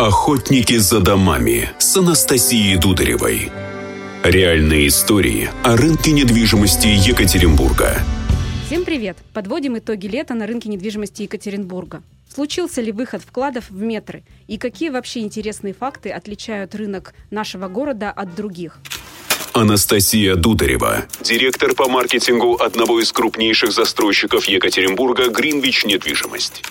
Охотники за домами с Анастасией Дударевой. Реальные истории о рынке недвижимости Екатеринбурга. Всем привет! Подводим итоги лета на рынке недвижимости Екатеринбурга. Случился ли выход вкладов в метры? И какие вообще интересные факты отличают рынок нашего города от других? Анастасия Дударева, директор по маркетингу одного из крупнейших застройщиков Екатеринбурга «Гринвич Недвижимость».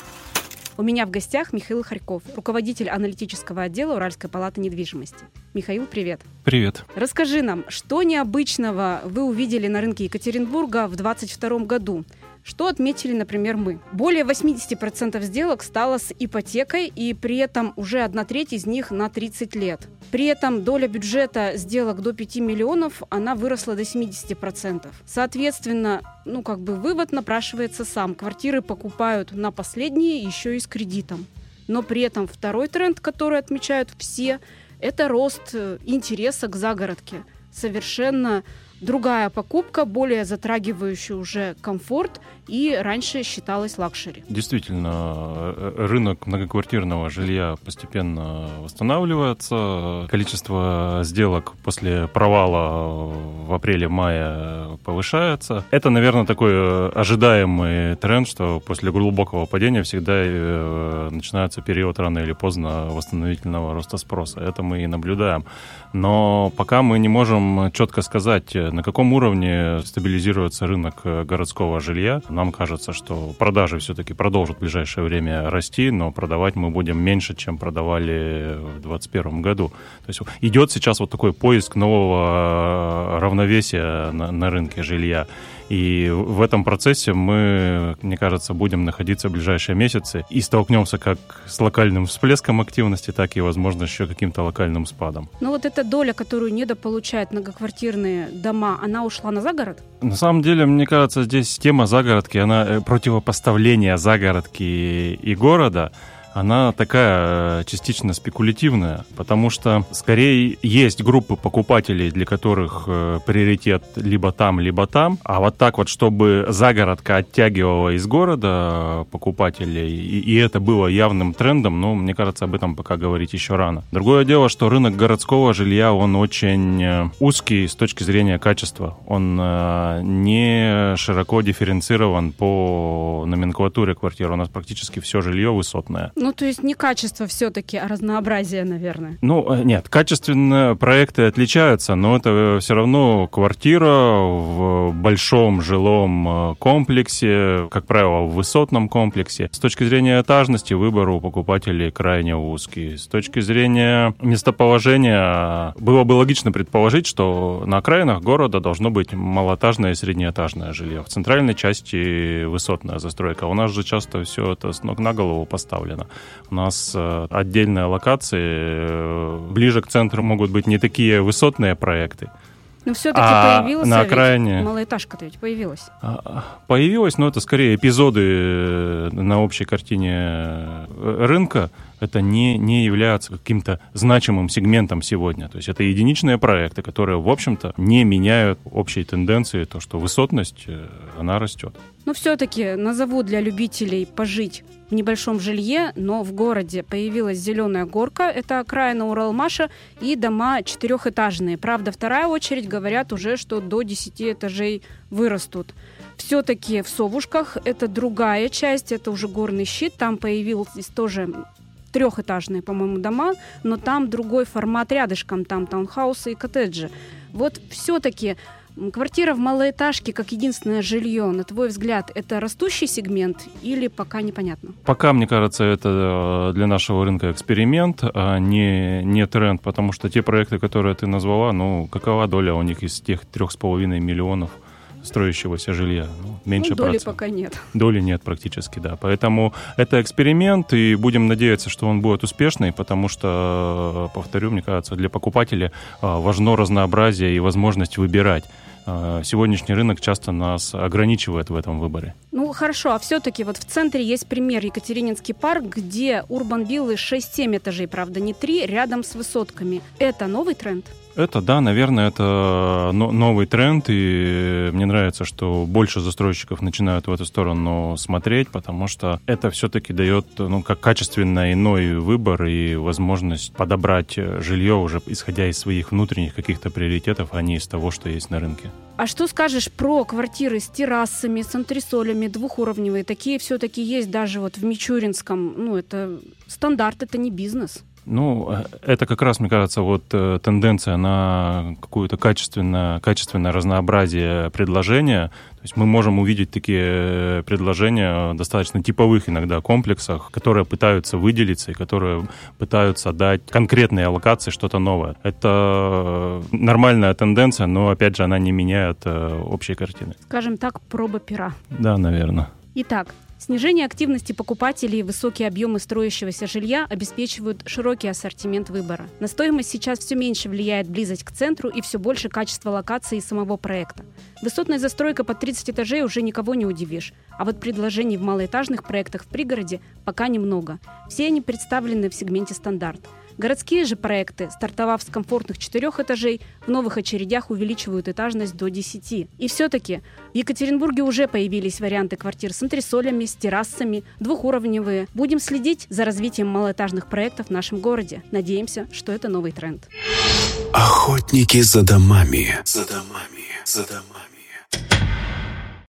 У меня в гостях Михаил Харьков, руководитель аналитического отдела Уральской палаты недвижимости. Михаил, привет. Привет. Расскажи нам, что необычного вы увидели на рынке Екатеринбурга в 2022 году? Что отметили, например, мы? Более 80% сделок стало с ипотекой, и при этом уже одна треть из них на 30 лет. При этом доля бюджета сделок до 5 миллионов, она выросла до 70%. Соответственно, ну как бы вывод напрашивается сам. Квартиры покупают на последние еще и с кредитом. Но при этом второй тренд, который отмечают все, это рост э, интереса к загородке. Совершенно другая покупка, более затрагивающая уже комфорт и раньше считалась luxury. Действительно, э, рынок многоквартирного жилья постепенно восстанавливается. Количество сделок после провала в апреле-мае повышается. Это, наверное, такой э, ожидаемый тренд, что после глубокого падения всегда э, начинается период рано или поздно восстановительного роста спроса. Это мы и наблюдаем. Но пока мы не можем четко сказать, на каком уровне стабилизируется рынок городского жилья. Нам кажется, что продажи все-таки продолжат в ближайшее время расти, но продавать мы будем меньше, чем продавали в 2021 году. То есть идет сейчас вот такой поиск нового равновесия на, на рынке жилья. И в этом процессе мы, мне кажется, будем находиться в ближайшие месяцы и столкнемся как с локальным всплеском активности, так и, возможно, еще каким-то локальным спадом. Но вот эта доля, которую недополучают многоквартирные дома, она ушла на загород? На самом деле, мне кажется, здесь тема загородки, она э, противопоставление загородки и города – она такая э, частично спекулятивная, потому что скорее есть группы покупателей, для которых э, приоритет либо там, либо там, а вот так вот, чтобы загородка оттягивала из города покупателей, и, и это было явным трендом, ну, мне кажется, об этом пока говорить еще рано. Другое дело, что рынок городского жилья, он очень э, узкий с точки зрения качества. Он не широко дифференцирован по номенклатуре квартир. У нас практически все жилье высотное. Ну, то есть не качество все-таки, а разнообразие, наверное. Ну, э, нет, качественные проекты отличаются, но это все равно квартира в большом жилом э, комплексе, как правило, в высотном комплексе. С точки зрения этажности выбор у покупателей крайне узкий. С точки зрения местоположения было бы логично предположить, что на окраинах города должно быть малоэтажное и среднеэтажное жилье. В центральной части высотная застройка. У нас же часто все это с ног на голову поставлено. У нас э, отдельные локации, э, ближе к центру могут быть не такие высотные проекты, но все-таки а появилась на окраине... ведь малоэтажка-то ведь появилась. А, появилась, но это скорее эпизоды э, на общей картине рынка. Это не, не является каким-то значимым сегментом сегодня. То есть это единичные проекты, которые, в общем-то, не меняют общей тенденции, то, что высотность, она растет. Но все-таки назову для любителей пожить в небольшом жилье, но в городе появилась зеленая горка, это окраина Уралмаша, и дома четырехэтажные. Правда, вторая очередь говорят уже, что до 10 этажей вырастут. Все-таки в Совушках это другая часть, это уже горный щит, там появилась тоже трехэтажные, по-моему, дома, но там другой формат рядышком, там таунхаусы и коттеджи. Вот все-таки Квартира в малоэтажке как единственное жилье, на твой взгляд, это растущий сегмент или пока непонятно? Пока, мне кажется, это э, для нашего рынка эксперимент, а не, не тренд, потому что те проекты, которые ты назвала, ну, какова доля у них из тех трех с половиной миллионов строящегося жилья. Ну, меньше ну, доли процент. пока нет. Доли нет практически, да. Поэтому это эксперимент, и будем надеяться, что он будет успешный, потому что, повторю, мне кажется, для покупателя э, важно разнообразие и возможность выбирать. А, сегодняшний рынок часто нас ограничивает в этом выборе. Ну хорошо, а все-таки вот в центре есть пример Екатерининский парк, где урбан виллы 6-7 этажей, правда не 3, рядом с высотками. Это новый тренд? Это, да, наверное, это новый тренд, и мне нравится, что больше застройщиков начинают в эту сторону смотреть, потому что это все-таки дает, ну, как качественно иной выбор и возможность подобрать жилье уже исходя из своих внутренних каких-то приоритетов, а не из того, что есть на рынке. А что скажешь про квартиры с террасами, с антресолями, двухуровневые? Такие все-таки есть даже вот в Мичуринском. Ну, это стандарт, это не бизнес. Ну, э, это как раз, мне кажется, вот э, тенденция на какое-то качественное, качественное разнообразие предложения. То есть мы можем увидеть такие э, предложения в достаточно типовых иногда комплексах, которые пытаются выделиться и которые пытаются дать конкретные аллокации что-то новое. Это нормальная тенденция, но, опять же, она не меняет общей картины. Скажем так, проба пера. Да, наверное. Итак, Снижение активности покупателей и высокие объемы строящегося жилья обеспечивают широкий ассортимент выбора. На стоимость сейчас все меньше влияет близость к центру и все больше качество локации и самого проекта. Высотная застройка под 30 этажей уже никого не удивишь, а вот предложений в малоэтажных проектах в пригороде пока немного. Все они представлены в сегменте стандарт – Городские же проекты, стартовав с комфортных четырех этажей, в новых очередях увеличивают этажность до 10. И все-таки в Екатеринбурге уже появились варианты квартир с антресолями, с террасами, двухуровневые. Будем следить за развитием малоэтажных проектов в нашем городе. Надеемся, что это новый тренд. Охотники за домами. За домами. За домами.